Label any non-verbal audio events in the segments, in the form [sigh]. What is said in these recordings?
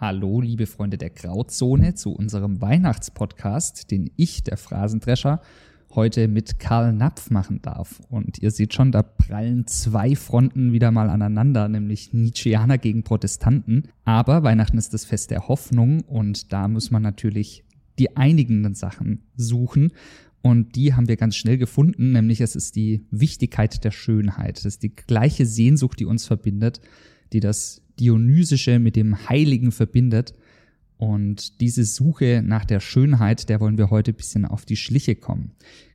Hallo, liebe Freunde der Grauzone, zu unserem Weihnachtspodcast, den ich, der Phrasendrescher, heute mit Karl Napf machen darf. Und ihr seht schon, da prallen zwei Fronten wieder mal aneinander, nämlich Nietzscheaner gegen Protestanten. Aber Weihnachten ist das Fest der Hoffnung und da muss man natürlich die einigenden Sachen suchen. Und die haben wir ganz schnell gefunden, nämlich es ist die Wichtigkeit der Schönheit. Es ist die gleiche Sehnsucht, die uns verbindet, die das Dionysische mit dem Heiligen verbindet. Und diese Suche nach der Schönheit, der wollen wir heute ein bisschen auf die Schliche kommen.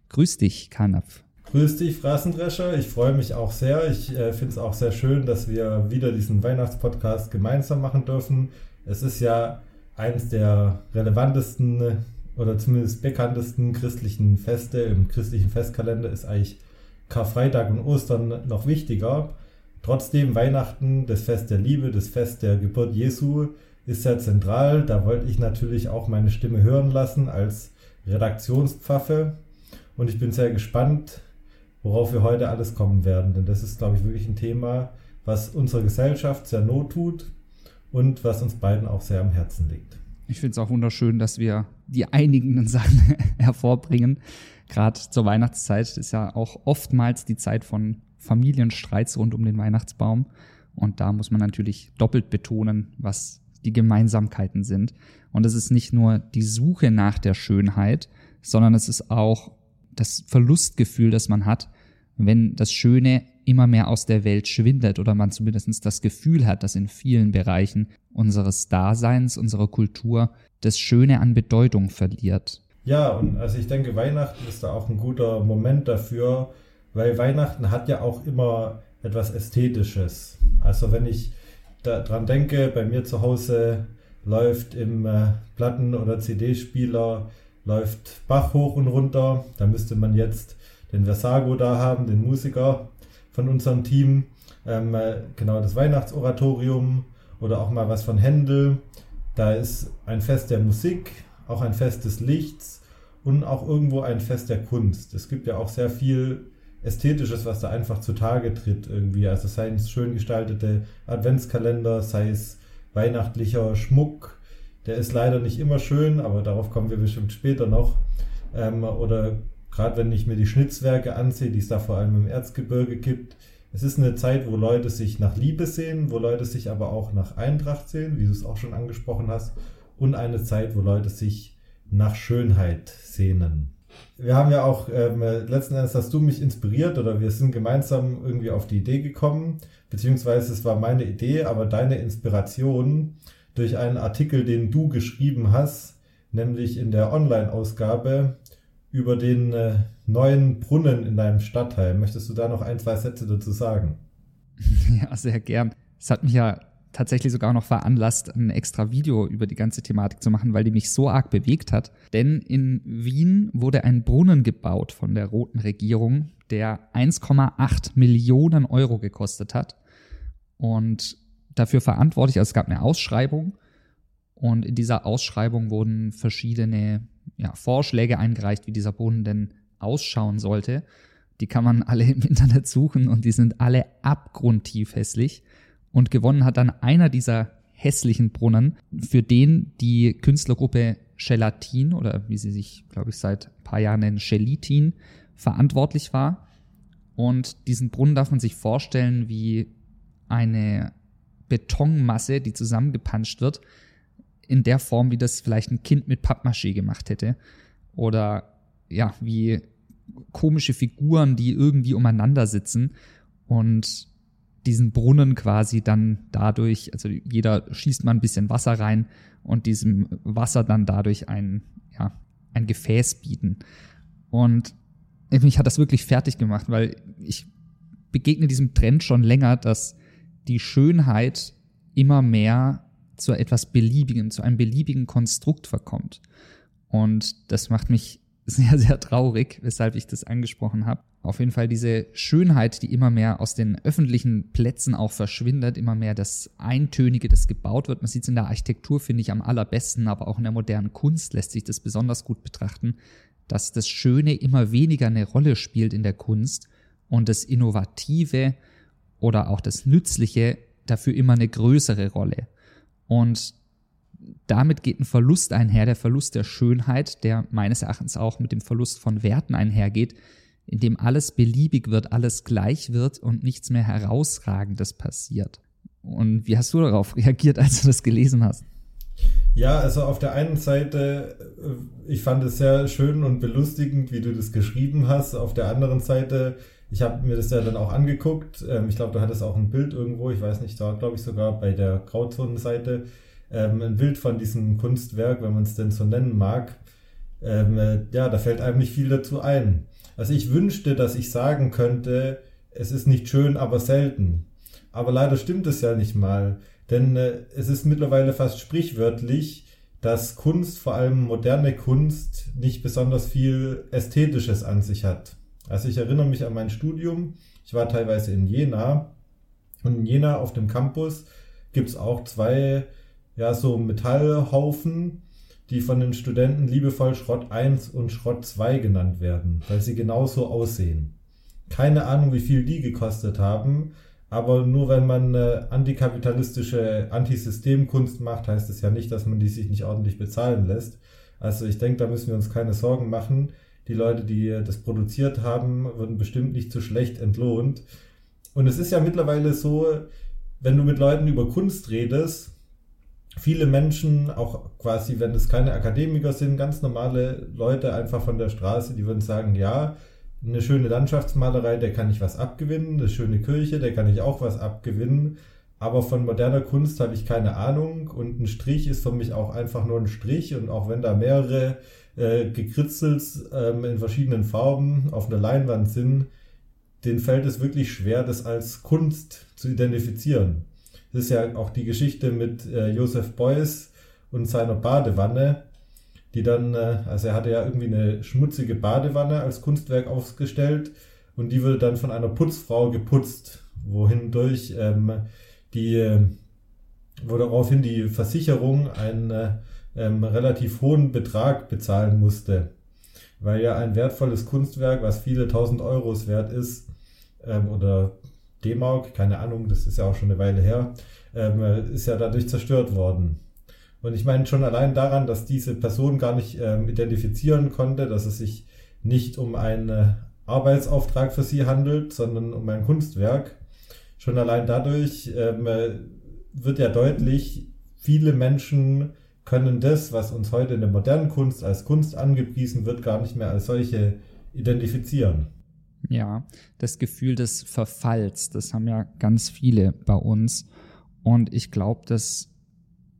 Grüß dich, Kanapf. Grüß dich, Phrasendrescher. Ich freue mich auch sehr. Ich äh, finde es auch sehr schön, dass wir wieder diesen Weihnachtspodcast gemeinsam machen dürfen. Es ist ja eines der relevantesten oder zumindest bekanntesten christlichen Feste im christlichen Festkalender ist eigentlich Karfreitag und Ostern noch wichtiger. Trotzdem Weihnachten, das Fest der Liebe, das Fest der Geburt Jesu ist sehr zentral. Da wollte ich natürlich auch meine Stimme hören lassen als Redaktionspfaffe. Und ich bin sehr gespannt, worauf wir heute alles kommen werden. Denn das ist, glaube ich, wirklich ein Thema, was unserer Gesellschaft sehr not tut und was uns beiden auch sehr am Herzen liegt. Ich finde es auch wunderschön, dass wir die einigenden Sachen [laughs] hervorbringen. Gerade zur Weihnachtszeit ist ja auch oftmals die Zeit von Familienstreits rund um den Weihnachtsbaum. Und da muss man natürlich doppelt betonen, was die Gemeinsamkeiten sind. Und es ist nicht nur die Suche nach der Schönheit, sondern es ist auch das Verlustgefühl, das man hat, wenn das Schöne immer mehr aus der Welt schwindet oder man zumindest das Gefühl hat, dass in vielen Bereichen unseres Daseins, unserer Kultur das Schöne an Bedeutung verliert. Ja, und also ich denke, Weihnachten ist da auch ein guter Moment dafür, weil Weihnachten hat ja auch immer etwas Ästhetisches. Also wenn ich daran denke, bei mir zu Hause läuft im äh, Platten- oder CD-Spieler läuft Bach hoch und runter. Da müsste man jetzt den Versago da haben, den Musiker von unserem Team. Ähm, äh, genau das Weihnachtsoratorium oder auch mal was von Händel. Da ist ein Fest der Musik, auch ein Fest des Lichts und auch irgendwo ein Fest der Kunst. Es gibt ja auch sehr viel Ästhetisches, was da einfach zutage tritt irgendwie. Also sei es schön gestaltete Adventskalender, sei es weihnachtlicher Schmuck. Der ist leider nicht immer schön, aber darauf kommen wir bestimmt später noch. Ähm, oder gerade wenn ich mir die Schnitzwerke ansehe, die es da vor allem im Erzgebirge gibt. Es ist eine Zeit, wo Leute sich nach Liebe sehen, wo Leute sich aber auch nach Eintracht sehen, wie du es auch schon angesprochen hast. Und eine Zeit, wo Leute sich nach Schönheit sehnen wir haben ja auch, ähm, letzten Endes hast du mich inspiriert oder wir sind gemeinsam irgendwie auf die Idee gekommen, beziehungsweise es war meine Idee, aber deine Inspiration durch einen Artikel, den du geschrieben hast, nämlich in der Online-Ausgabe über den äh, neuen Brunnen in deinem Stadtteil. Möchtest du da noch ein, zwei Sätze dazu sagen? [laughs] Ja, sehr gern. Es hat mich ja tatsächlich sogar noch veranlasst, ein extra Video über die ganze Thematik zu machen, weil die mich so arg bewegt hat. Denn in Wien wurde ein Brunnen gebaut von der roten Regierung, der 1,8 Millionen Euro gekostet hat. Und dafür verantwortlich, also es gab eine Ausschreibung und in dieser Ausschreibung wurden verschiedene ja, Vorschläge eingereicht, wie dieser Brunnen denn ausschauen sollte. Die kann man alle im Internet suchen und die sind alle abgrundtief hässlich. Und gewonnen hat dann einer dieser hässlichen Brunnen, für den die Künstlergruppe Gelatin oder wie sie sich, glaube ich, seit ein paar Jahren nennen, Gelitin, verantwortlich war. Und diesen Brunnen darf man sich vorstellen wie eine Betonmasse, die zusammengepanscht wird, in der Form, wie das vielleicht ein Kind mit Pappmaché gemacht hätte. Oder ja, wie komische Figuren, die irgendwie umeinander sitzen. Und diesen Brunnen quasi dann dadurch, also jeder schießt mal ein bisschen Wasser rein und diesem Wasser dann dadurch ein, ja, ein Gefäß bieten. Und mich hat das wirklich fertig gemacht, weil ich begegne diesem Trend schon länger, dass die Schönheit immer mehr zu etwas Beliebigem, zu einem beliebigen Konstrukt verkommt. Und das macht mich [laughs] sehr, sehr traurig, weshalb ich das angesprochen habe. Auf jeden Fall diese Schönheit, die immer mehr aus den öffentlichen Plätzen auch verschwindet, immer mehr das Eintönige, das gebaut wird. Man sieht es in der Architektur, finde ich, am allerbesten, aber auch in der modernen Kunst lässt sich das besonders gut betrachten, dass das Schöne immer weniger eine Rolle spielt in der Kunst und das Innovative oder auch das Nützliche dafür immer eine größere Rolle. Und damit geht ein Verlust einher, der Verlust der Schönheit, der meines Erachtens auch mit dem Verlust von Werten einhergeht, in dem alles beliebig wird, alles gleich wird und nichts mehr herausragendes passiert. Und wie hast du darauf [laughs] reagiert, als du das gelesen hast? Ja, also auf der einen Seite, äh, ich fand es sehr schön und belustigend, wie du das geschrieben hast. Auf der anderen Seite, ich habe mir das ja dann auch angeguckt. Ähm, ich glaube, du hattest auch ein Bild irgendwo, ich weiß nicht, da glaube ich sogar bei der Grauzonenseite ähm, ein Bild von diesem Kunstwerk, wenn man es denn so nennen mag. Ähm, äh, ja, da fällt einem nicht viel dazu ein. Also ich wünschte, dass ich sagen könnte, es ist nicht schön, aber selten. Aber leider stimmt es ja nicht mal, denn äh, es ist mittlerweile fast sprichwörtlich, dass Kunst, vor allem moderne Kunst, nicht besonders viel Ästhetisches an sich hat. Also ich erinnere mich an mein Studium, ich war teilweise in Jena und in Jena auf dem Campus gibt es auch zwei ja, so Metallhaufen, die von den Studenten liebevoll Schrott 1 und Schrott 2 genannt werden, weil sie genauso aussehen. Keine Ahnung, wie viel die gekostet haben, aber nur wenn man eine antikapitalistische Antisystemkunst macht, heißt es ja nicht, dass man die sich nicht ordentlich bezahlen lässt. Also ich denke, da müssen wir uns keine Sorgen machen. Die Leute, die das produziert haben, wurden bestimmt nicht zu schlecht entlohnt. Und es ist ja mittlerweile so, wenn du mit Leuten über Kunst redest, viele Menschen, auch quasi, wenn es keine Akademiker sind, ganz normale Leute einfach von der Straße, die würden sagen, ja, eine schöne Landschaftsmalerei, der kann ich was abgewinnen, eine schöne Kirche, der kann ich auch was abgewinnen, aber von moderner Kunst habe ich keine Ahnung und ein Strich ist für mich auch einfach nur ein Strich und auch wenn da mehrere äh, Gekritzels ähm, in verschiedenen Farben auf einer Leinwand sind, denen fällt es wirklich schwer, das als Kunst zu identifizieren. Das ist ja auch die Geschichte mit äh, Joseph Beuys und seiner Badewanne, die dann, äh, also er hatte ja irgendwie eine schmutzige Badewanne als Kunstwerk aufgestellt und die wurde dann von einer Putzfrau geputzt, wohindurch ähm, die, äh, wo daraufhin die Versicherung einen äh, ähm, relativ hohen Betrag bezahlen musste, weil ja ein wertvolles Kunstwerk, was viele tausend Euros wert ist, ähm, oder D-Mark, keine Ahnung, das ist ja auch schon eine Weile her, ähm, ist ja dadurch zerstört worden. Und ich meine schon allein daran, dass diese Person gar nicht ähm, identifizieren konnte, dass es sich nicht um einen Arbeitsauftrag für sie handelt, sondern um ein Kunstwerk. Schon allein dadurch ähm, wird ja deutlich, viele Menschen können das, was uns heute in der modernen Kunst als Kunst angepriesen wird, gar nicht mehr als solche identifizieren. Ja, das Gefühl des Verfalls, das haben ja ganz viele bei uns. Und ich glaube, das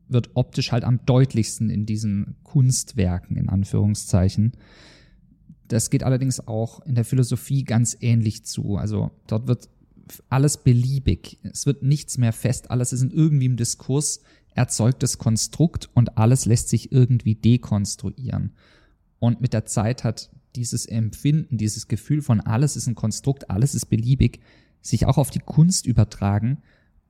wird optisch halt am deutlichsten in diesen Kunstwerken, in Anführungszeichen. Das geht allerdings auch in der Philosophie ganz ähnlich zu. Also dort wird alles beliebig. Es wird nichts mehr fest. Alles ist in irgendwie im Diskurs erzeugtes Konstrukt und alles lässt sich irgendwie dekonstruieren. Und mit der Zeit hat dieses Empfinden, dieses Gefühl von alles ist ein Konstrukt, alles ist beliebig, sich auch auf die Kunst übertragen.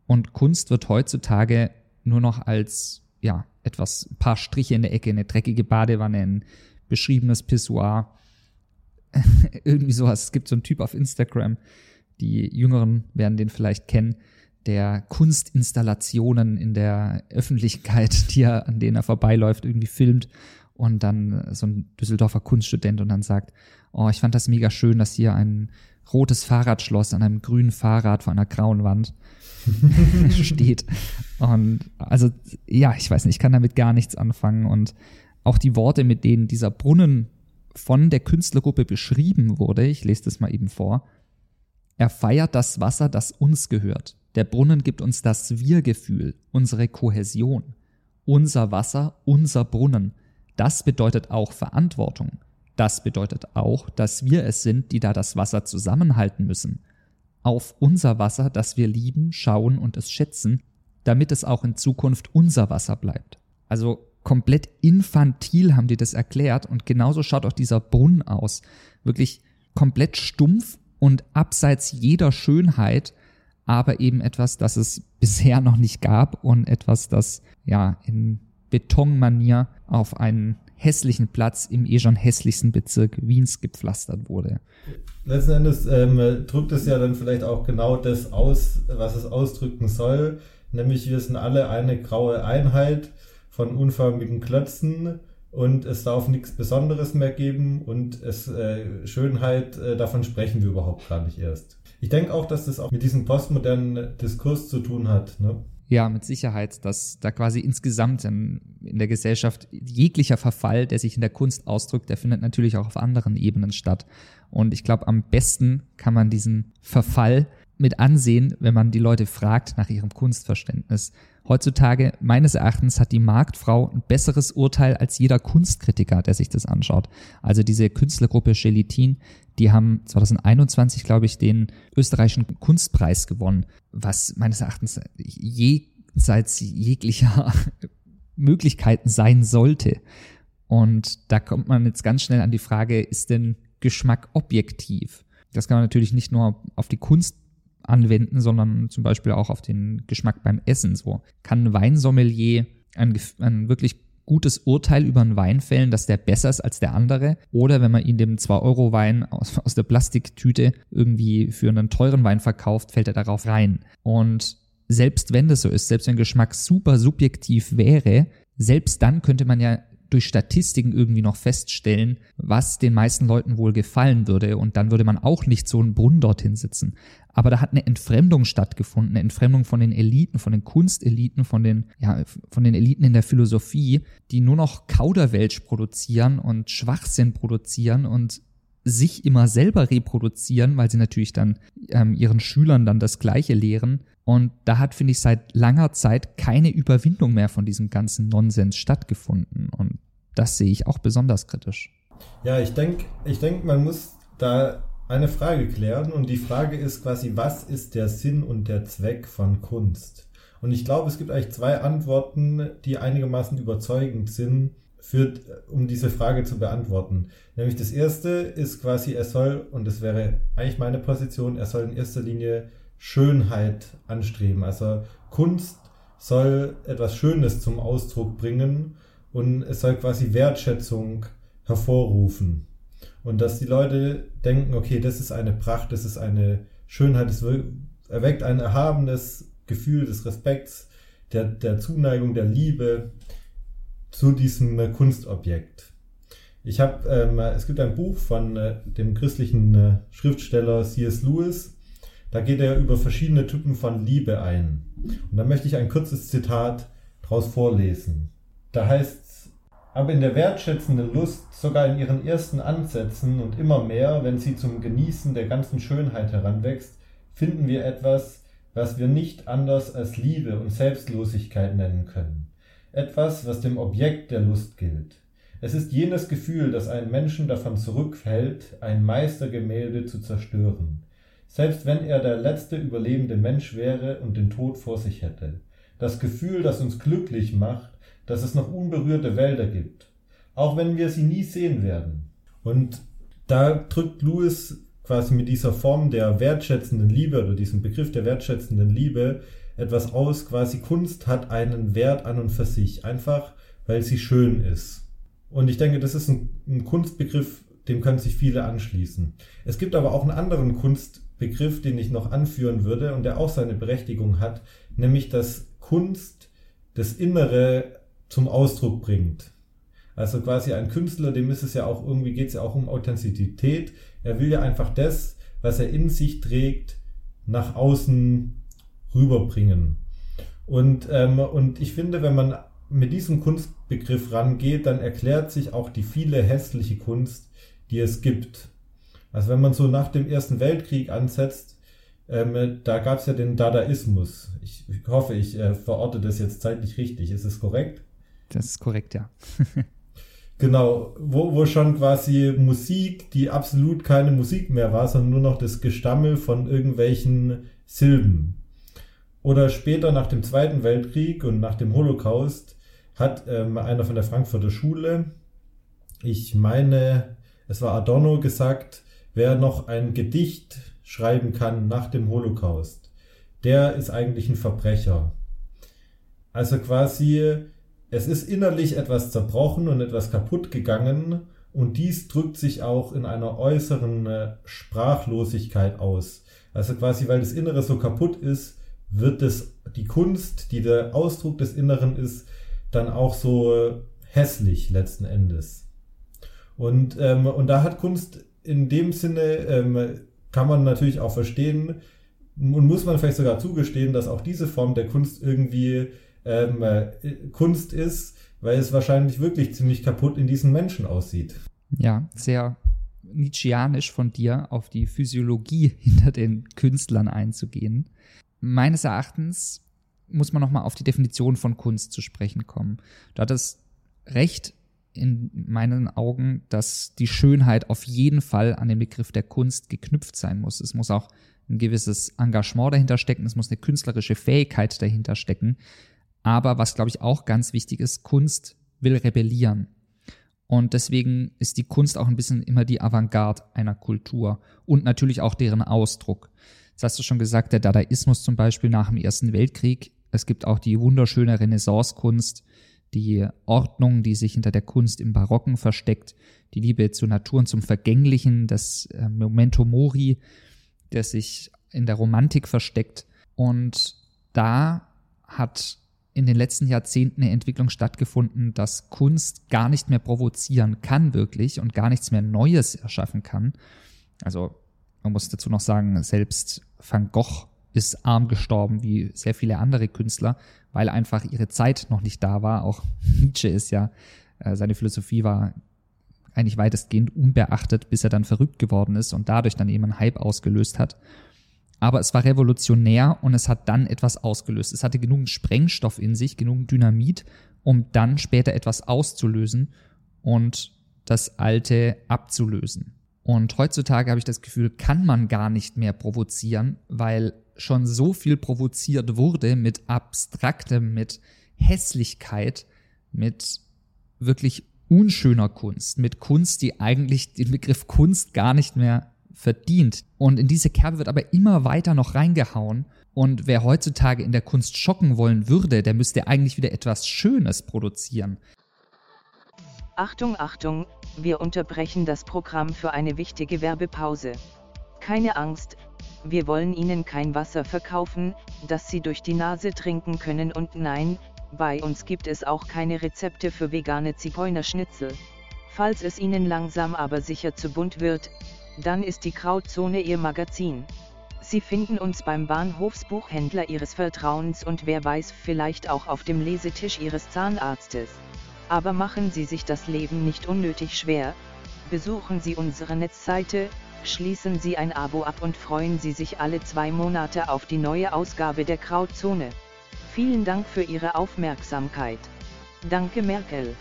Und Kunst wird heutzutage nur noch als, ja, etwas, ein paar Striche in der Ecke, eine dreckige Badewanne, ein beschriebenes Pissoir, [laughs] irgendwie sowas. Es gibt so einen Typ auf Instagram, die Jüngeren werden den vielleicht kennen, der Kunstinstallationen in der Öffentlichkeit, [laughs] die er, an denen er vorbeiläuft, irgendwie filmt und dann so ein Düsseldorfer Kunststudent und dann sagt, oh, ich fand das mega schön, dass hier ein rotes Fahrradschloss an einem grünen Fahrrad vor einer grauen Wand [laughs] steht. Und also, ja, ich weiß nicht, ich kann damit gar nichts anfangen. Und auch die Worte, mit denen dieser Brunnen von der Künstlergruppe beschrieben wurde, ich lese das mal eben vor. Er feiert das Wasser, das uns gehört. Der Brunnen gibt uns das Wir-Gefühl, unsere Kohäsion. Unser Wasser, unser Brunnen. Das bedeutet auch Verantwortung. Das bedeutet auch, dass wir es sind, die da das Wasser zusammenhalten müssen. Auf unser Wasser, das wir lieben, schauen und es schätzen, damit es auch in Zukunft unser Wasser bleibt. Also komplett infantil haben die das erklärt und genauso schaut auch dieser Brunnen aus. Wirklich komplett stumpf und abseits jeder Schönheit, aber eben etwas, das es [laughs] bisher noch nicht gab und etwas, das ja in Betonmanier auf einen hässlichen Platz im eh schon hässlichsten Bezirk Wiens gepflastert wurde. Letzten Endes ähm, drückt es ja dann vielleicht auch genau das aus, was es ausdrücken soll, nämlich wir sind alle eine graue Einheit von unförmigen Klötzen und es darf nichts Besonderes mehr geben und es äh, Schönheit, äh, davon sprechen wir überhaupt gar nicht erst. Ich denke auch, dass das auch mit diesem postmodernen Diskurs zu tun hat. Ne? Ja, mit Sicherheit, dass da quasi insgesamt in, in, der Gesellschaft jeglicher Verfall, der sich in der Kunst ausdrückt, der findet natürlich auch auf anderen Ebenen statt. Und ich glaube, am besten kann man diesen Verfall mit ansehen, wenn man die Leute fragt nach ihrem Kunstverständnis. Heutzutage, meines Erachtens, hat die Marktfrau ein besseres Urteil als jeder Kunstkritiker, der sich das anschaut. Also diese Künstlergruppe Gelatin, die haben 2021, glaube ich, den österreichischen Kunstpreis gewonnen, was meines Erachtens jenseits jeglicher [laughs] Möglichkeiten sein sollte. Und da kommt man jetzt ganz schnell an die Frage, ist denn Geschmack objektiv? Das kann man natürlich nicht nur auf die Kunst anwenden, sondern zum Beispiel auch auf den Geschmack beim Essen. So kann ein Weinsommelier ein, ein wirklich gutes Urteil über einen Wein fällen, dass der besser ist als der andere. Oder wenn man ihn dem 2-Euro-Wein aus, aus der Plastiktüte irgendwie für einen teuren Wein verkauft, fällt er darauf rein. Und selbst wenn das so ist, selbst wenn Geschmack super subjektiv wäre, selbst dann könnte man ja durch Statistiken irgendwie noch feststellen, was den meisten Leuten wohl gefallen würde. Und dann würde man auch nicht so einen Brunnen dorthin sitzen. Aber da hat eine Entfremdung stattgefunden, eine Entfremdung von den Eliten, von den Kunsteliten, von den, ja, von den Eliten in der Philosophie, die nur noch Kauderwelsch produzieren und Schwachsinn produzieren und sich immer selber reproduzieren, weil sie natürlich dann ähm, ihren Schülern dann das Gleiche lehren. Und da hat, finde ich, seit langer Zeit keine Überwindung mehr von diesem ganzen Nonsens stattgefunden. Und das sehe ich auch besonders kritisch. Ja, ich denke, ich denk, man muss da eine Frage klären. Und die Frage ist quasi, was ist der Sinn und der Zweck von Kunst? Und ich glaube, es gibt eigentlich zwei Antworten, die einigermaßen überzeugend sind führt, um diese Frage zu beantworten. Nämlich das erste ist quasi, er soll, und das wäre eigentlich meine Position, er soll in erster Linie Schönheit anstreben. Also Kunst soll etwas Schönes zum Ausdruck bringen und es soll quasi Wertschätzung hervorrufen. Und dass die Leute denken, okay, das ist eine Pracht, das ist eine Schönheit, es erweckt ein erhabenes Gefühl des Respekts, der, der Zuneigung, der Liebe zu diesem Kunstobjekt. Ich habe, ähm, es gibt ein Buch von äh, dem christlichen äh, Schriftsteller C.S. Lewis. Da geht er über verschiedene Typen von Liebe ein. Und da möchte ich ein kurzes Zitat daraus vorlesen. Da heißt es, aber in der wertschätzenden Lust, sogar in ihren ersten Ansätzen und immer mehr, wenn sie zum Genießen der ganzen Schönheit heranwächst, finden wir etwas, was wir nicht anders als Liebe und Selbstlosigkeit nennen können etwas, was dem Objekt der Lust gilt. Es ist jenes Gefühl, das einen Menschen davon zurückhält, ein Meistergemälde zu zerstören, selbst wenn er der letzte überlebende Mensch wäre und den Tod vor sich hätte. Das Gefühl, das uns glücklich macht, dass es noch unberührte Wälder gibt, auch wenn wir sie nie sehen werden. Und da drückt Lewis quasi mit dieser Form der wertschätzenden Liebe oder diesem Begriff der wertschätzenden Liebe etwas aus. Quasi Kunst hat einen Wert an und für sich, einfach weil sie schön ist. Und ich denke, das ist ein, ein Kunstbegriff, dem können sich viele anschließen. Es gibt aber auch einen anderen Kunstbegriff, den ich noch anführen würde und der auch seine Berechtigung hat, nämlich dass Kunst das Innere zum Ausdruck bringt. Also quasi ein Künstler, dem ist es ja auch irgendwie, geht es ja auch um Authentizität. Er will ja einfach das, was er in sich trägt, nach außen rüberbringen. Und, ähm, und ich finde, wenn man mit diesem Kunstbegriff rangeht, dann erklärt sich auch die viele hässliche Kunst, die es gibt. Also wenn man so nach dem Ersten Weltkrieg ansetzt, ähm, da gab es ja den Dadaismus. Ich, ich hoffe, ich äh, verorte das jetzt zeitlich richtig. Ist es korrekt? Das ist korrekt, ja. [laughs] genau, wo, wo schon quasi Musik, die absolut keine Musik mehr war, sondern nur noch das Gestammel von irgendwelchen Silben. Oder später nach dem Zweiten Weltkrieg und nach dem Holocaust hat ähm, einer von der Frankfurter Schule, ich meine, es war Adorno gesagt, wer noch ein Gedicht schreiben kann nach dem Holocaust, der ist eigentlich ein Verbrecher. Also quasi, es ist innerlich etwas zerbrochen und etwas kaputt gegangen und dies drückt sich auch in einer äußeren äh, Sprachlosigkeit aus. Also quasi, weil das Innere so kaputt ist, wird es die Kunst, die der Ausdruck des Inneren ist, dann auch so äh, hässlich letzten Endes. Und, ähm, und da hat Kunst in dem Sinne, ähm, kann man natürlich auch verstehen und muss man vielleicht sogar zugestehen, dass auch diese Form der Kunst irgendwie ähm, äh, Kunst ist, weil es wahrscheinlich wirklich ziemlich kaputt in diesen Menschen aussieht. Ja, sehr Nietzscheanisch von dir auf die Physiologie [laughs] hinter den Künstlern einzugehen. Meines Erachtens muss man nochmal auf die Definition von Kunst zu sprechen kommen. Du hattest recht in meinen Augen, dass die Schönheit auf jeden Fall an den Begriff der Kunst geknüpft sein muss. Es muss auch ein gewisses Engagement dahinter stecken, es muss eine künstlerische Fähigkeit dahinter stecken. Aber was, glaube ich, auch ganz wichtig ist, Kunst will rebellieren. Und deswegen ist die Kunst auch ein bisschen immer die Avantgarde einer Kultur und natürlich auch deren Ausdruck. Das hast du schon gesagt, der Dadaismus zum Beispiel nach dem Ersten Weltkrieg. Es gibt auch die wunderschöne Renaissance-Kunst, die Ordnung, die sich hinter der Kunst im Barocken versteckt, die Liebe zur Natur und zum Vergänglichen, das äh, Memento Mori, der sich in der Romantik versteckt. Und da hat in den letzten Jahrzehnten eine Entwicklung stattgefunden, dass Kunst gar nicht mehr provozieren kann wirklich und gar nichts mehr Neues erschaffen kann. Also man muss dazu noch sagen, selbst Van Gogh ist arm gestorben, wie sehr viele andere Künstler, weil einfach ihre Zeit noch nicht da war. Auch [laughs] Nietzsche ist ja, äh, seine Philosophie war eigentlich weitestgehend unbeachtet, bis er dann verrückt geworden ist und dadurch dann eben einen Hype ausgelöst hat aber es war revolutionär und es hat dann etwas ausgelöst. Es hatte genug Sprengstoff in sich, genug Dynamit, um dann später etwas auszulösen und das Alte abzulösen. Und heutzutage habe ich das Gefühl, kann man gar nicht mehr provozieren, weil schon so viel provoziert wurde mit Abstraktem, mit Hässlichkeit, mit wirklich unschöner Kunst, mit Kunst, die eigentlich den Begriff Kunst gar nicht mehr verdient. Und in diese Kerbe wird aber immer weiter noch reingehauen. Und wer heutzutage in der Kunst schocken wollen würde, der müsste eigentlich wieder etwas Schönes produzieren. Achtung, Achtung, wir unterbrechen das Programm für eine wichtige Werbepause. Keine Angst, wir wollen Ihnen kein Wasser verkaufen, das Sie durch die Nase trinken können und nein, bei uns gibt es auch keine Rezepte für vegane Zigeunerschnitzel. Falls es Ihnen langsam aber sicher zu bunt wird, dann ist die Krautzone Ihr Magazin. Sie finden uns beim Bahnhofsbuchhändler Ihres Vertrauens und wer weiß vielleicht auch auf dem Lesetisch Ihres Zahnarztes. Aber machen Sie sich das Leben nicht unnötig schwer, besuchen Sie unsere Netzseite, schließen Sie ein Abo ab und freuen Sie sich alle zwei Monate auf die neue Ausgabe der Krautzone. Vielen Dank für Ihre Aufmerksamkeit. Danke Merkel.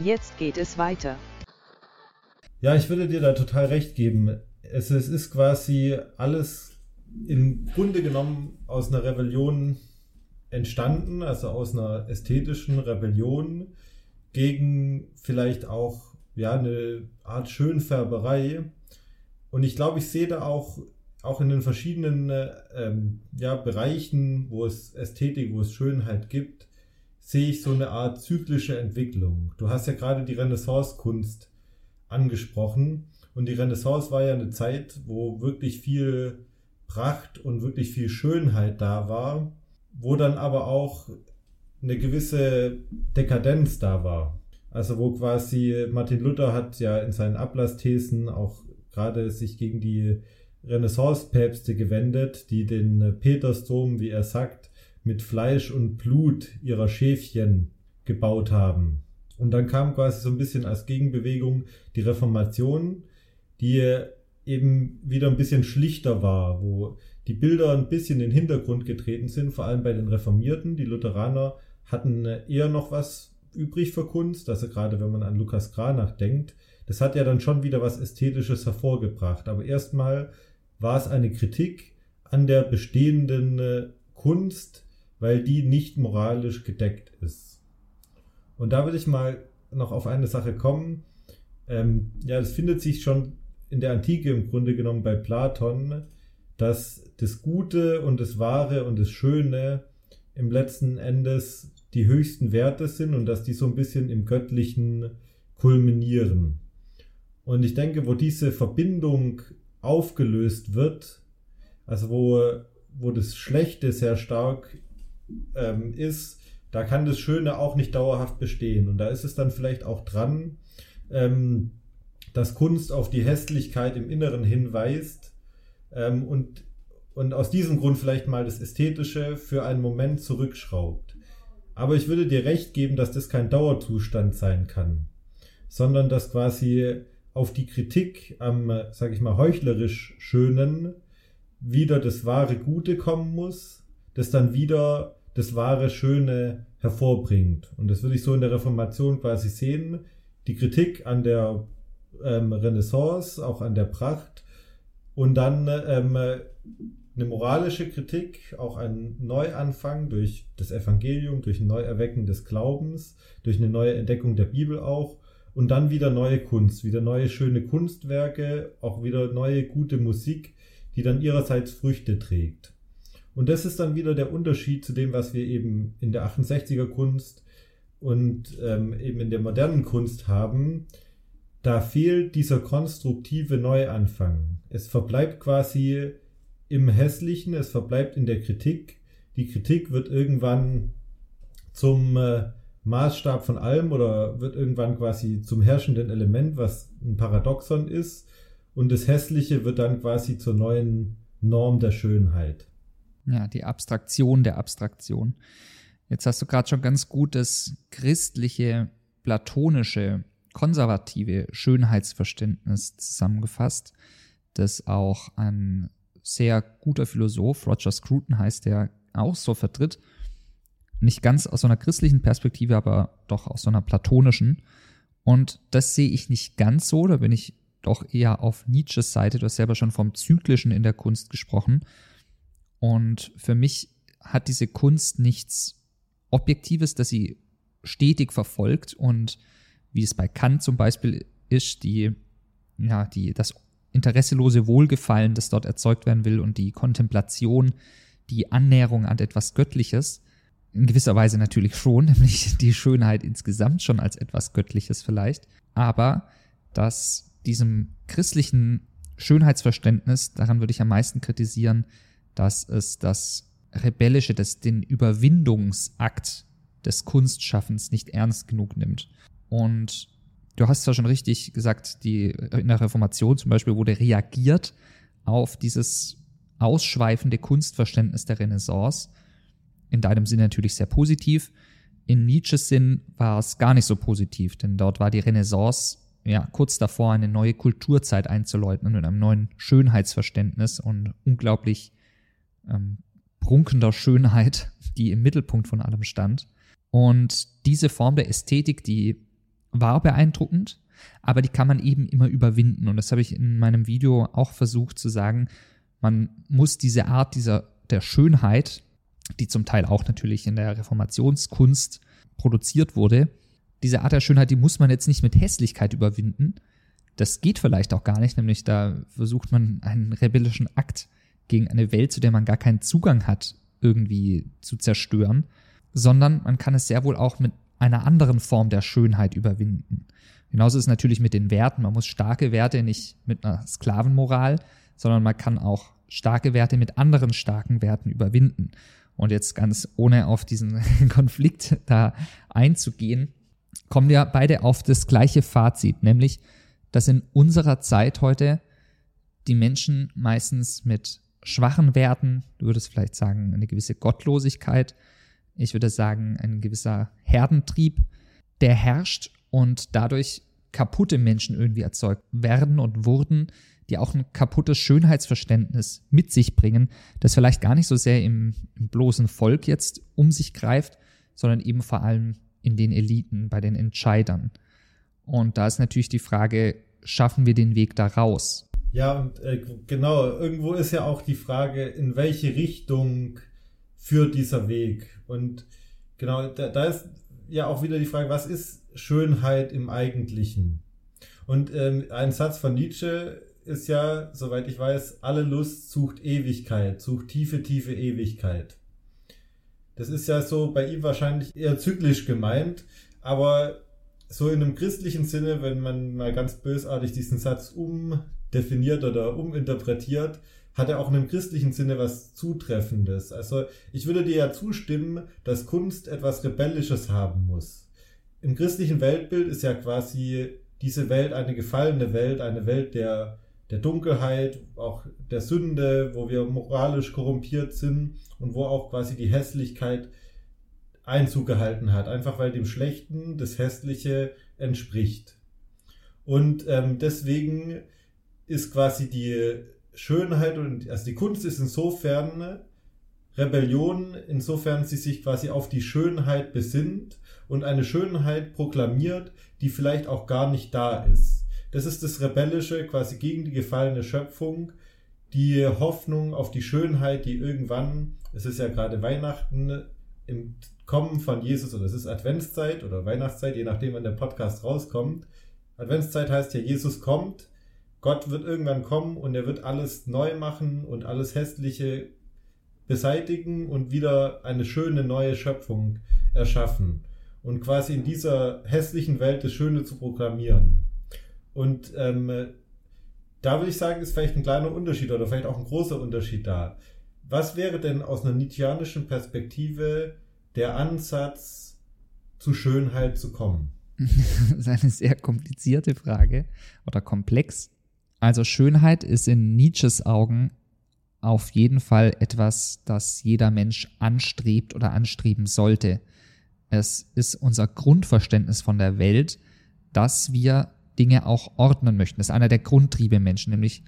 Jetzt geht es weiter. Ja, ich würde dir da total recht geben. Es, es ist quasi alles im Grunde genommen aus einer Rebellion entstanden, also aus einer ästhetischen Rebellion gegen vielleicht auch ja eine Art Schönfärberei. Und ich glaube, ich sehe da auch auch in den verschiedenen ähm, ja, Bereichen, wo es Ästhetik, wo es Schönheit gibt, sehe ich so eine Art zyklische Entwicklung. Du hast ja gerade die Renaissance-Kunst angesprochen. Und die Renaissance war ja eine Zeit, wo wirklich viel Pracht und wirklich viel Schönheit da war, wo dann aber auch eine gewisse Dekadenz da war. Also wo quasi Martin Luther hat ja in seinen Ablassthesen auch gerade sich gegen die Renaissance-Päpste gewendet, die den Petersdom, wie er sagt, mit Fleisch und Blut ihrer Schäfchen gebaut haben. Und dann kam quasi so ein bisschen als Gegenbewegung die Reformation, die eben wieder ein bisschen schlichter war, wo die Bilder ein bisschen in den Hintergrund getreten sind, vor allem bei den Reformierten. Die Lutheraner hatten eher noch was übrig für Kunst, also gerade wenn man an Lukas Kranach denkt, das hat ja dann schon wieder was Ästhetisches hervorgebracht. Aber erstmal war es eine Kritik an der bestehenden äh, Kunst, weil die nicht moralisch gedeckt ist. Und da würde ich mal noch auf eine Sache kommen. Ähm, ja, es findet sich schon in der Antike im Grunde genommen bei Platon, dass das Gute und das Wahre und das Schöne im letzten Endes die höchsten Werte sind und dass die so ein bisschen im Göttlichen kulminieren. Und ich denke, wo diese Verbindung aufgelöst wird, also wo, wo das Schlechte sehr stark ähm, ist, da kann das Schöne auch nicht dauerhaft bestehen. Und da ist es dann vielleicht auch dran, ähm, dass Kunst auf die Hässlichkeit im Inneren hinweist ähm, und, und aus diesem Grund vielleicht mal das Ästhetische für einen Moment zurückschraubt. Aber ich würde dir recht geben, dass das kein Dauerzustand sein kann, sondern dass quasi auf die Kritik am, sag ich mal, heuchlerisch Schönen wieder das wahre Gute kommen muss, das dann wieder das wahre Schöne hervorbringt. Und das würde ich so in der Reformation quasi sehen. Die Kritik an der ähm, Renaissance, auch an der Pracht und dann ähm, eine moralische Kritik, auch ein Neuanfang durch das Evangelium, durch ein Neuerwecken des Glaubens, durch eine neue Entdeckung der Bibel auch und dann wieder neue Kunst, wieder neue schöne Kunstwerke, auch wieder neue gute Musik, die dann ihrerseits Früchte trägt. Und das ist dann wieder der Unterschied zu dem, was wir eben in der 68er Kunst und ähm, eben in der modernen Kunst haben. Da fehlt dieser konstruktive Neuanfang. Es verbleibt quasi im Hässlichen, es verbleibt in der Kritik. Die Kritik wird irgendwann zum äh, Maßstab von allem oder wird irgendwann quasi zum herrschenden Element, was ein Paradoxon ist. Und das Hässliche wird dann quasi zur neuen Norm der Schönheit. Ja, die Abstraktion der Abstraktion. Jetzt hast du gerade schon ganz gut das christliche, platonische, konservative Schönheitsverständnis zusammengefasst, das auch ein sehr guter Philosoph, Roger Scruton heißt der, auch so vertritt. Nicht ganz aus so einer christlichen Perspektive, aber doch aus so einer platonischen. Und das sehe ich nicht ganz so, da bin ich doch eher auf Nietzsches Seite. Du hast selber schon vom Zyklischen in der Kunst gesprochen. Und für mich hat diese Kunst nichts Objektives, das sie stetig verfolgt und wie es bei Kant zum Beispiel ist, die, ja, die, das interesselose Wohlgefallen, das dort erzeugt werden will und die Kontemplation, die Annäherung an etwas Göttliches, in gewisser Weise natürlich schon, [laughs] nämlich die Schönheit insgesamt schon als etwas Göttliches vielleicht, aber dass diesem christlichen Schönheitsverständnis, daran würde ich am meisten kritisieren, dass es das Rebellische, das den Überwindungsakt des Kunstschaffens nicht ernst genug nimmt. Und du hast zwar schon richtig gesagt, die, in der Reformation zum Beispiel wurde reagiert auf dieses ausschweifende Kunstverständnis der Renaissance. In deinem Sinn natürlich sehr positiv. In Nietzsches Sinn war es gar nicht so positiv, denn dort war die Renaissance ja kurz davor, eine neue Kulturzeit einzuläuten mit einem neuen Schönheitsverständnis und unglaublich ähm, prunkender Schönheit, die im Mittelpunkt von allem stand. Und diese Form der Ästhetik, die war beeindruckend, aber die kann man eben immer überwinden. Und das habe ich in meinem Video auch versucht zu sagen. Man muss diese Art dieser, der Schönheit, die zum Teil auch natürlich in der Reformationskunst produziert wurde, diese Art der Schönheit, die muss man jetzt nicht mit Hässlichkeit überwinden. Das geht vielleicht auch gar nicht, nämlich da versucht man einen rebellischen Akt gegen eine Welt, zu der man gar keinen Zugang hat, irgendwie zu zerstören, sondern man kann es sehr wohl auch mit einer anderen Form der Schönheit überwinden. Genauso ist es natürlich mit den Werten. Man muss starke Werte nicht mit einer Sklavenmoral, sondern man kann auch starke Werte mit anderen starken Werten überwinden. Und jetzt ganz ohne auf diesen [laughs] Konflikt da einzugehen, kommen wir beide auf das gleiche Fazit, nämlich, dass in unserer Zeit heute die Menschen meistens mit schwachen Werten, du würdest vielleicht sagen, eine gewisse Gottlosigkeit, ich würde sagen, ein gewisser Herdentrieb, der herrscht und dadurch kaputte Menschen irgendwie erzeugt werden und wurden, die auch ein kaputtes Schönheitsverständnis mit sich bringen, das vielleicht gar nicht so sehr im, im bloßen Volk jetzt um sich greift, sondern eben vor allem in den Eliten, bei den Entscheidern. Und da ist natürlich die Frage, schaffen wir den Weg da raus? Ja, und äh, genau, irgendwo ist ja auch die Frage, in welche Richtung führt dieser Weg. Und genau, da, da ist ja auch wieder die Frage, was ist Schönheit im Eigentlichen? Und ähm, ein Satz von Nietzsche ist ja, soweit ich weiß, alle Lust sucht Ewigkeit, sucht tiefe, tiefe Ewigkeit. Das ist ja so bei ihm wahrscheinlich eher zyklisch gemeint, aber so in einem christlichen Sinne, wenn man mal ganz bösartig diesen Satz umdefiniert oder uminterpretiert, hat er auch in einem christlichen Sinne was Zutreffendes. Also ich würde dir ja zustimmen, dass Kunst etwas Rebellisches haben muss. Im christlichen Weltbild ist ja quasi diese Welt eine gefallene Welt, eine Welt der, der Dunkelheit, auch der Sünde, wo wir moralisch korrumpiert sind und wo auch quasi die Hässlichkeit Einzug gehalten hat, einfach weil dem Schlechten das Hässliche entspricht. Und ähm, deswegen ist quasi die Schönheit und also die Kunst ist insofern Rebellion, insofern sie sich quasi auf die Schönheit besinnt und eine Schönheit proklamiert, die vielleicht auch gar nicht da ist. Das ist das Rebellische quasi gegen die gefallene Schöpfung, die Hoffnung auf die Schönheit, die irgendwann, es ist ja gerade Weihnachten, im Kommen von Jesus oder es ist Adventszeit oder Weihnachtszeit, je nachdem, wann der Podcast rauskommt. Adventszeit heißt ja, Jesus kommt, Gott wird irgendwann kommen und er wird alles neu machen und alles Hässliche beseitigen und wieder eine schöne neue Schöpfung erschaffen und quasi in dieser hässlichen Welt das Schöne zu programmieren. Und ähm, da würde ich sagen, ist vielleicht ein kleiner Unterschied oder vielleicht auch ein großer Unterschied da. Was wäre denn aus einer nietzscheanischen Perspektive der Ansatz, zu Schönheit zu kommen? [laughs] das ist eine sehr komplizierte Frage oder komplex. Also Schönheit ist in Nietzsches Augen auf jeden Fall etwas, das jeder Mensch anstrebt oder anstreben sollte. Es ist unser Grundverständnis von der Welt, dass wir Dinge auch ordnen möchten. Das ist einer der Grundtriebe Menschen, nämlich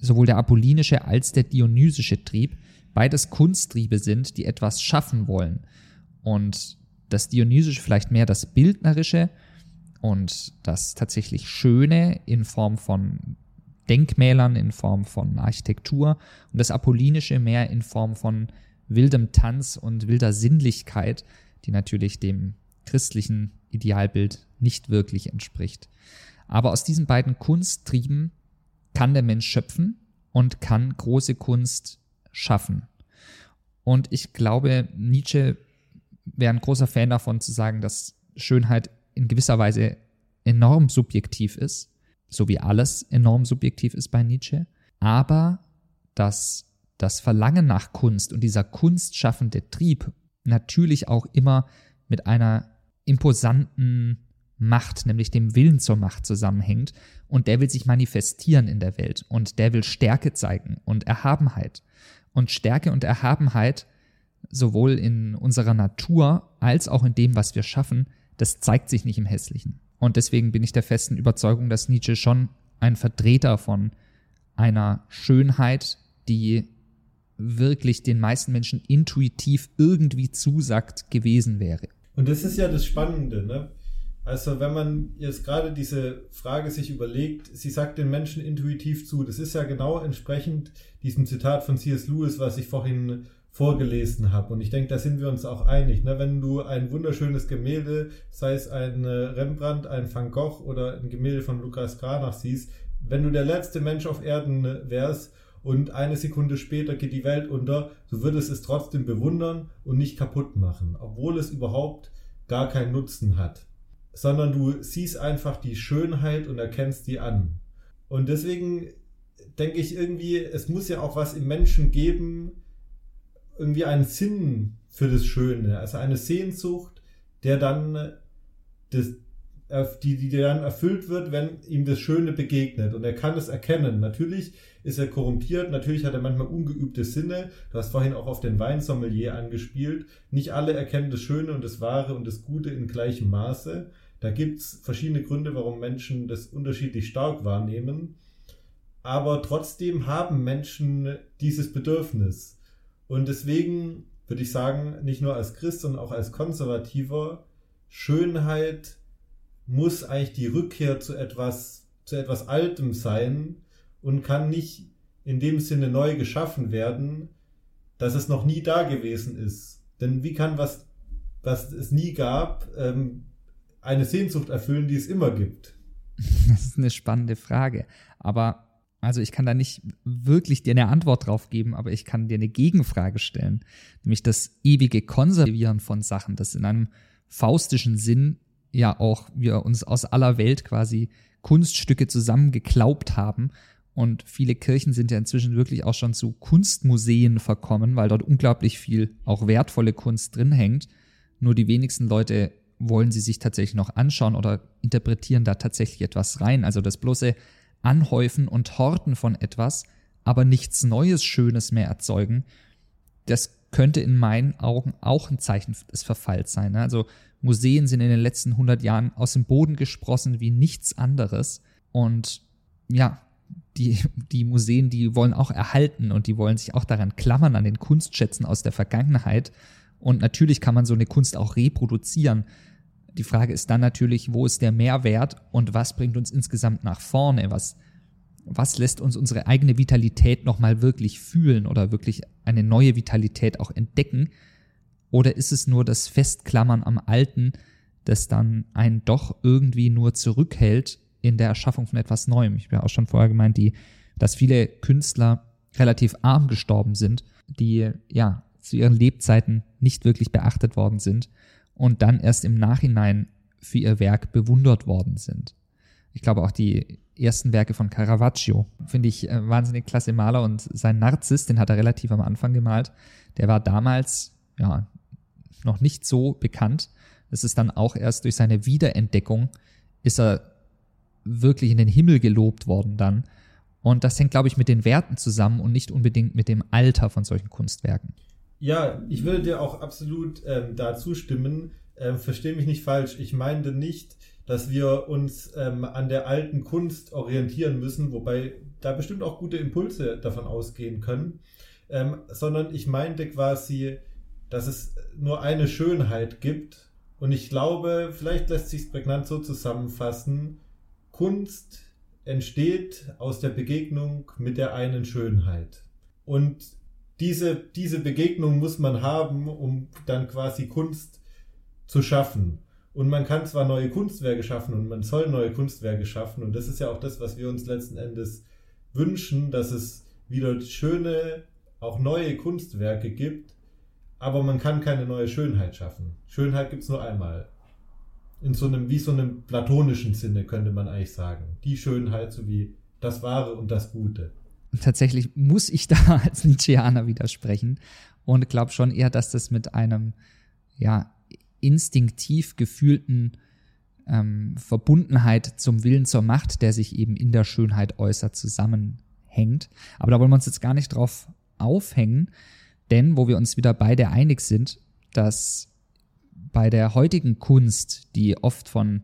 sowohl der apollinische als der dionysische Trieb, beides Kunsttriebe sind, die etwas schaffen wollen. Und das Dionysische vielleicht mehr das Bildnerische und das tatsächlich Schöne in Form von Denkmälern, in Form von Architektur und das Apollinische mehr in Form von wildem Tanz und wilder Sinnlichkeit, die natürlich dem christlichen Idealbild nicht wirklich entspricht. Aber aus diesen beiden Kunsttrieben kann der Mensch schöpfen und kann große Kunst schaffen. Und ich glaube, Nietzsche wäre ein großer Fan davon zu sagen, dass Schönheit in gewisser Weise enorm subjektiv ist, so wie alles enorm subjektiv ist bei Nietzsche, aber dass das Verlangen nach Kunst und dieser kunstschaffende Trieb natürlich auch immer mit einer imposanten Macht, nämlich dem Willen zur Macht zusammenhängt. Und der will sich manifestieren in der Welt. Und der will Stärke zeigen und Erhabenheit. Und Stärke und Erhabenheit, sowohl in unserer Natur als auch in dem, was wir schaffen, das zeigt sich nicht im Hässlichen. Und deswegen bin ich der festen Überzeugung, dass Nietzsche schon ein Vertreter von einer Schönheit, die wirklich den meisten Menschen intuitiv irgendwie zusagt gewesen wäre. Und das ist ja das Spannende, ne? Also wenn man jetzt gerade diese Frage sich überlegt, sie sagt den Menschen intuitiv zu, das ist ja genau entsprechend diesem Zitat von C.S. Lewis, was ich vorhin vorgelesen habe. Und ich denke, da sind wir uns auch einig. Ne? Wenn du ein wunderschönes Gemälde, sei es ein äh, Rembrandt, ein Van Gogh oder ein Gemälde von Lukas Kranach siehst, wenn du der letzte Mensch auf Erden äh, wärst und eine Sekunde später geht die Welt unter, du würdest es trotzdem bewundern und nicht kaputt machen, obwohl es überhaupt gar keinen Nutzen hat sondern du siehst einfach die Schönheit und erkennst die an. Und deswegen denke ich irgendwie, es muss ja auch was im Menschen geben, irgendwie einen Sinn für das Schöne, also eine Sehnsucht, der dann das, die, die dann erfüllt wird, wenn ihm das Schöne begegnet. Und er kann es erkennen. Natürlich ist er korrumpiert, natürlich hat er manchmal ungeübte Sinne. Du hast vorhin auch auf den Weinsommelier angespielt. Nicht alle erkennen das Schöne und das Wahre und das Gute in gleichem Maße. Da gibt es verschiedene Gründe, warum Menschen das unterschiedlich stark wahrnehmen. Aber trotzdem haben Menschen dieses Bedürfnis. Und deswegen würde ich sagen, nicht nur als Christ, sondern auch als Konservativer, Schönheit muss eigentlich die Rückkehr zu etwas, zu etwas Altem sein und kann nicht in dem Sinne neu geschaffen werden, dass es noch nie da gewesen ist. Denn wie kann was, was es nie gab, ähm, eine Sehnsucht erfüllen, die es immer gibt? [laughs] Das ist eine spannende Frage. Aber also ich kann da nicht wirklich dir eine Antwort drauf geben, aber ich kann dir eine Gegenfrage stellen, nämlich das ewige Konservieren von Sachen, das in einem faustischen Sinn ja auch wir uns aus aller Welt quasi Kunststücke zusammengeklaubt haben. Und viele Kirchen sind ja inzwischen wirklich auch schon zu Kunstmuseen verkommen, weil dort unglaublich viel auch wertvolle Kunst drin hängt. Nur die wenigsten Leute wollen sie sich tatsächlich noch anschauen oder interpretieren da tatsächlich etwas rein. Also das bloße Anhäufen und Horten von etwas, aber nichts Neues, Schönes mehr erzeugen, das könnte in meinen Augen auch ein Zeichen des Verfalls sein. Ne? Also Museen sind in den letzten 100 Jahren aus dem Boden gesprossen wie nichts anderes. Und ja, die, die Museen, die wollen auch erhalten und die wollen sich auch daran klammern, an den Kunstschätzen aus der Vergangenheit. Und natürlich kann man so eine Kunst auch reproduzieren. Die Frage ist dann natürlich, wo ist der Mehrwert und was bringt uns insgesamt nach vorne? Was, was lässt uns unsere eigene Vitalität nochmal wirklich fühlen oder wirklich eine neue Vitalität auch entdecken? Oder ist es nur das Festklammern am Alten, das dann einen doch irgendwie nur zurückhält in der Erschaffung von etwas Neuem? Ich habe ja auch schon vorher gemeint, die, dass viele Künstler relativ arm gestorben sind, die ja zu ihren Lebzeiten nicht wirklich beachtet worden sind und dann erst im Nachhinein für ihr Werk bewundert worden sind. Ich glaube auch die ersten Werke von Caravaggio finde ich äh, wahnsinnig klasse Maler und sein Narziss, den hat er relativ am Anfang gemalt, der war damals ja noch nicht so bekannt. Es ist dann auch erst durch seine Wiederentdeckung ist er wirklich in den Himmel gelobt worden dann. Und das hängt, glaube ich, mit den Werten zusammen und nicht unbedingt mit dem Alter von solchen Kunstwerken. Ja, ich würde dir auch absolut ähm, da zustimmen. Ähm, Verstehe mich nicht falsch. Ich meinte nicht, dass wir uns ähm, an der alten Kunst orientieren müssen, wobei da bestimmt auch gute Impulse davon ausgehen können, ähm, sondern ich meinte quasi, dass es nur eine Schönheit gibt. Und ich glaube, vielleicht lässt sich es prägnant so zusammenfassen, Kunst entsteht aus der Begegnung mit der einen Schönheit. Und diese, diese Begegnung muss man haben, um dann quasi Kunst zu schaffen. Und man kann zwar neue Kunstwerke schaffen und man soll neue Kunstwerke schaffen. Und das ist ja auch das, was wir uns letzten Endes wünschen, dass es wieder schöne, auch neue Kunstwerke gibt. Aber man kann keine neue Schönheit schaffen. Schönheit gibt es nur einmal. In so einem, wie so einem platonischen Sinne könnte man eigentlich sagen. Die Schönheit sowie das Wahre und das Gute tatsächlich muss ich [laughs] da als Nietzscheaner widersprechen und glaube schon eher, dass das mit einem ja instinktiv gefühlten ähm, Verbundenheit zum Willen zur Macht, der sich eben in der Schönheit äußert, zusammenhängt. Aber da wollen wir uns jetzt gar nicht drauf aufhängen, denn wo wir uns wieder beide einig sind, dass bei der heutigen Kunst, die oft von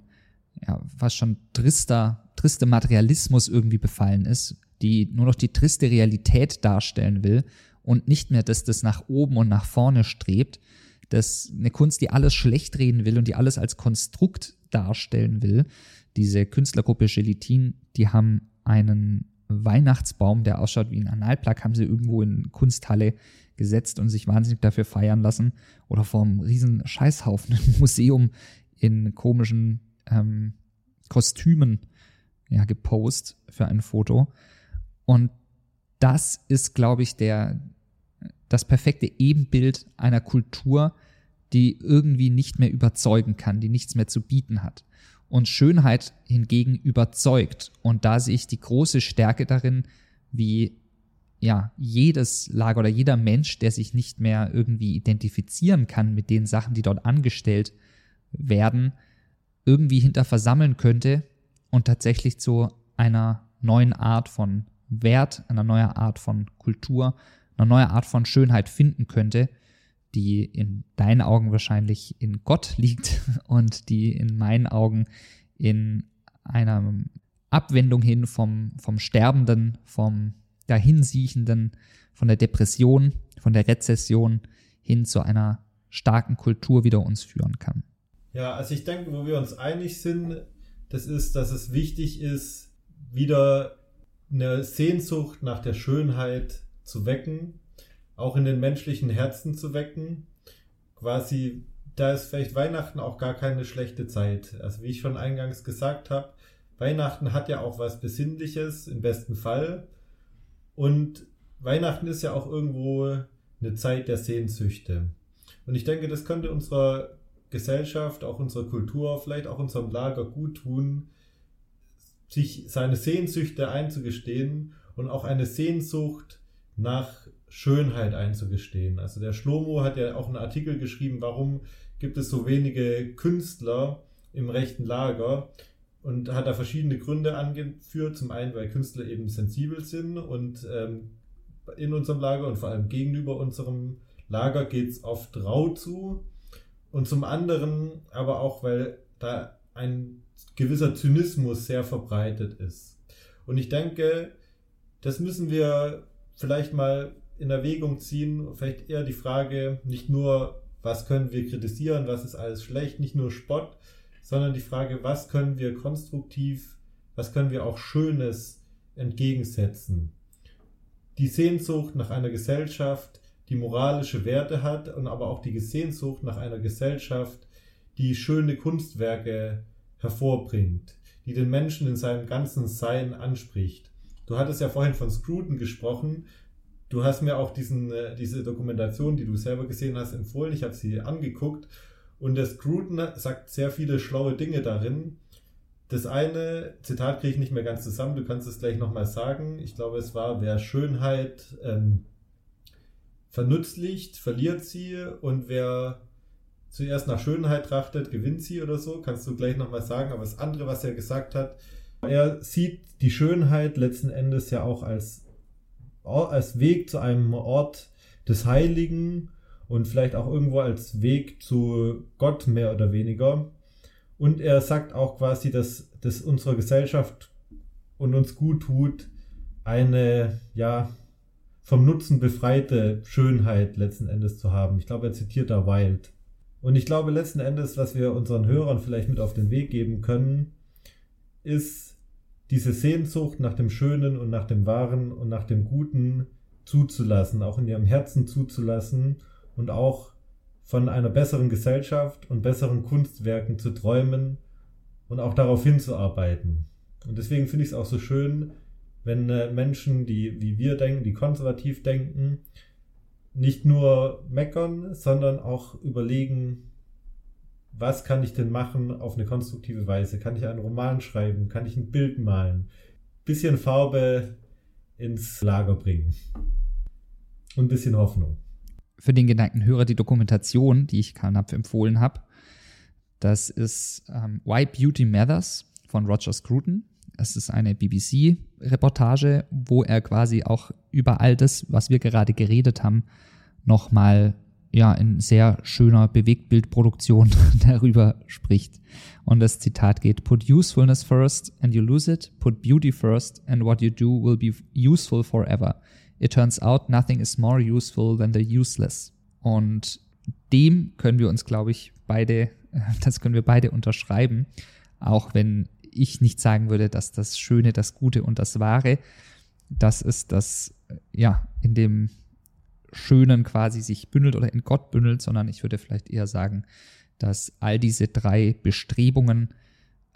ja, was schon trister, triste Materialismus irgendwie befallen ist, die nur noch die triste Realität darstellen will und nicht mehr, dass das nach oben und nach vorne strebt, dass eine Kunst, die alles schlecht reden will und die alles als Konstrukt darstellen will. Diese Künstlergruppe Gelatin, die haben einen Weihnachtsbaum, der ausschaut wie ein Analplak, haben sie irgendwo in Kunsthalle gesetzt und sich wahnsinnig dafür feiern lassen. Oder vor einem riesen Scheißhaufen im [laughs] Museum in komischen ähm, Kostümen ja, gepost für ein Foto. Und das ist, glaube ich, der, das perfekte Ebenbild einer Kultur, die irgendwie nicht mehr überzeugen kann, die nichts mehr zu bieten hat. Und Schönheit hingegen überzeugt. Und da sehe ich die große Stärke darin, wie ja, jedes Lager oder jeder Mensch, der sich nicht mehr irgendwie identifizieren kann mit den Sachen, die dort angestellt werden, irgendwie hinter versammeln könnte und tatsächlich zu einer neuen Art von Wert, einer neuen Art von Kultur, einer neuen Art von Schönheit finden könnte, die in deinen Augen wahrscheinlich in Gott [laughs] liegt und die in meinen Augen in einer Abwendung hin vom, vom Sterbenden, vom Dahinsiechenden, von der Depression, von der Rezession hin zu einer starken Kultur wieder uns führen kann. Ja, also ich denke, wo wir uns einig sind, das ist, dass es wichtig ist, wieder eine Sehnsucht nach der Schönheit zu wecken auch in den menschlichen Herzen zu wecken. Quasi, da ist vielleicht Weihnachten auch gar keine schlechte Zeit. Also wie ich schon eingangs gesagt habe, Weihnachten hat ja auch was Besinnliches im besten Fall. Und Weihnachten ist ja auch irgendwo eine Zeit der Sehnsüchte. Und ich denke, das könnte unserer Gesellschaft, auch unserer Kultur, vielleicht auch unserem Lager gut tun, sich seine Sehnsüchte einzugestehen und auch eine Sehnsucht nach Schönheit einzugestehen. Also der Schlomo hat ja auch einen Artikel geschrieben, warum gibt es so wenige Künstler im rechten Lager und hat da verschiedene Gründe angeführt. Zum einen, weil Künstler eben sensibel sind und ähm, in unserem Lager und vor allem gegenüber unserem Lager geht es oft rau zu. Und zum anderen aber auch, weil da ein gewisser Zynismus sehr verbreitet ist. Und ich denke, das müssen wir vielleicht mal in Erwägung ziehen. Vielleicht eher die Frage, nicht nur, was können wir kritisieren, was ist alles schlecht, nicht nur Spott, sondern die Frage, was können wir konstruktiv, was können wir auch Schönes entgegensetzen. Die Sehnsucht nach einer Gesellschaft, die moralische Werte hat und aber auch die Sehnsucht nach einer Gesellschaft, die schöne Kunstwerke hervorbringt, die den Menschen in seinem ganzen Sein anspricht. Du hattest ja vorhin von Scruton gesprochen. Du hast mir auch diesen, äh, diese Dokumentation, die du selber gesehen hast, empfohlen. Ich habe sie angeguckt und der Scruton sagt sehr viele schlaue Dinge darin. Das eine Zitat kriege ich nicht mehr ganz zusammen, du kannst es gleich nochmal sagen. Ich glaube, es war, wer Schönheit ähm, vernützlicht, verliert sie und wer zuerst nach Schönheit trachtet, gewinnt sie oder so. Kannst du gleich nochmal sagen. Aber das andere, was er gesagt hat, er sieht die Schönheit letzten Endes ja auch als, als Weg zu einem Ort des Heiligen und vielleicht auch irgendwo als Weg zu Gott mehr oder weniger. Und er sagt auch quasi, dass das unserer Gesellschaft und uns gut tut, eine, ja, vom Nutzen befreite Schönheit letzten Endes zu haben. Ich glaube, er zitiert da Wild. Und ich glaube letzten Endes, was wir unseren Hörern vielleicht mit auf den Weg geben können, ist diese Sehnsucht nach dem Schönen und nach dem Wahren und nach dem Guten zuzulassen, auch in ihrem Herzen zuzulassen und auch von einer besseren Gesellschaft und besseren Kunstwerken zu träumen und auch darauf hinzuarbeiten. Und deswegen finde ich es auch so schön, wenn äh, Menschen, die wie wir denken, die konservativ denken, nicht nur meckern, sondern auch überlegen, was kann ich denn machen auf eine konstruktive Weise? Kann ich einen Roman schreiben? Kann ich ein Bild malen? Bisschen Farbe ins Lager bringen. Und ein bisschen Hoffnung. Für den geneigten Hörer die Dokumentation, die ich Karl Napf empfohlen habe, das ist ähm, Why Beauty Matters von Roger Scruton. Es ist eine BBC-Reportage, wo er quasi auch über all das, was wir gerade geredet haben, nochmal ja, in sehr schöner Bewegtbildproduktion [laughs] darüber spricht. Und das Zitat geht, put usefulness first and you lose it, put beauty first and what you do will be useful forever. It turns out nothing is more useful than the useless. Und dem können wir uns, glaube ich, beide, [laughs] das können wir beide unterschreiben, auch wenn ich nicht sagen würde, dass das Schöne, das Gute und das Wahre, das ist das, ja, in dem Schönen quasi sich bündelt oder in Gott bündelt, sondern ich würde vielleicht eher sagen, dass all diese drei Bestrebungen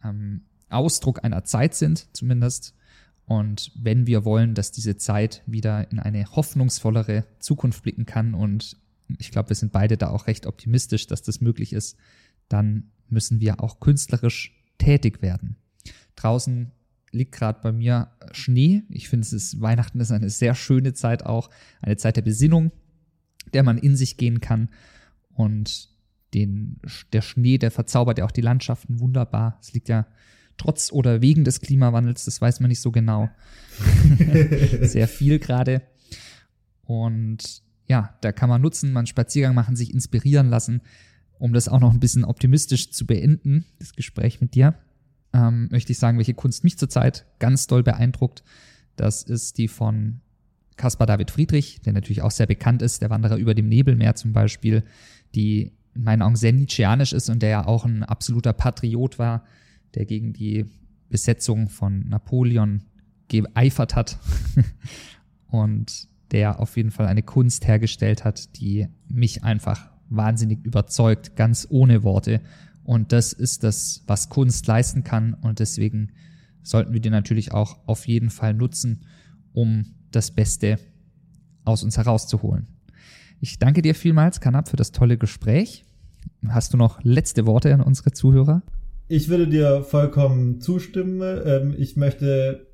ähm, Ausdruck einer Zeit sind, zumindest. Und wenn wir wollen, dass diese Zeit wieder in eine hoffnungsvollere Zukunft blicken kann, und ich glaube, wir sind beide da auch recht optimistisch, dass das möglich ist, dann müssen wir auch künstlerisch tätig werden. Draußen liegt gerade bei mir Schnee. Ich finde, es ist Weihnachten ist eine sehr schöne Zeit auch, eine Zeit der Besinnung, der man in sich gehen kann und den der Schnee, der verzaubert ja auch die Landschaften wunderbar. Es liegt ja trotz oder wegen des Klimawandels, das weiß man nicht so genau. [laughs] sehr viel gerade und ja, da kann man nutzen, man Spaziergang machen, sich inspirieren lassen, um das auch noch ein bisschen optimistisch zu beenden, das Gespräch mit dir ähm, möchte ich sagen, welche Kunst mich zurzeit ganz doll beeindruckt. Das ist die von Caspar David Friedrich, der natürlich auch sehr bekannt ist, der Wanderer über dem Nebelmeer zum Beispiel, die in meinen Augen sehr nietzscheanisch ist und der ja auch ein absoluter Patriot war, der gegen die Besetzung von Napoleon geeifert hat. [laughs] und der auf jeden Fall eine Kunst hergestellt hat, die mich einfach wahnsinnig überzeugt, ganz ohne Worte. Und das ist das, was Kunst leisten kann. Und deswegen sollten wir die natürlich auch auf jeden Fall nutzen, um das Beste aus uns herauszuholen. Ich danke dir vielmals, Kanab, für das tolle Gespräch. Hast du noch letzte Worte an unsere Zuhörer? Ich würde dir vollkommen zustimmen. Ähm, ich möchte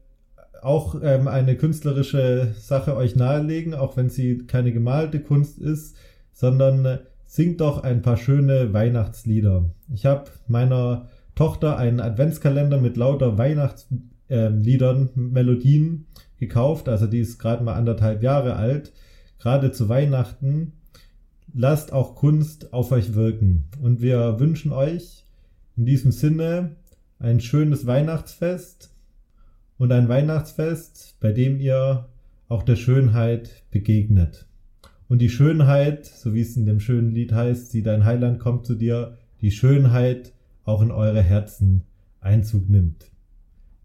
auch ähm, eine künstlerische Sache euch nahelegen, auch wenn sie keine gemalte Kunst ist, sondern singt doch ein paar schöne Weihnachtslieder. Ich habe meiner Tochter einen Adventskalender mit lauter Weihnachtsliedern, ähm, Melodien gekauft. Also die ist gerade mal anderthalb Jahre alt. Gerade zu Weihnachten. Lasst auch Kunst auf euch wirken. Und wir wünschen euch in diesem Sinne ein schönes Weihnachtsfest und ein Weihnachtsfest, bei dem ihr auch der Schönheit begegnet. Und die Schönheit, so wie es in dem schönen Lied heißt, sieh dein Heiland kommt zu dir, die Schönheit auch in eure Herzen Einzug nimmt.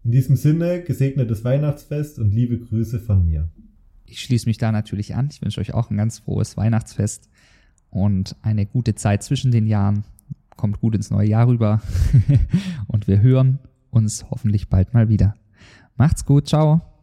In diesem Sinne, gesegnetes Weihnachtsfest und liebe Grüße von mir. Ich schließe mich da natürlich an. Ich wünsche euch auch ein ganz frohes Weihnachtsfest und eine gute Zeit zwischen den Jahren. Kommt gut ins neue Jahr rüber [laughs] und wir hören uns hoffentlich bald mal wieder. Macht's gut, ciao.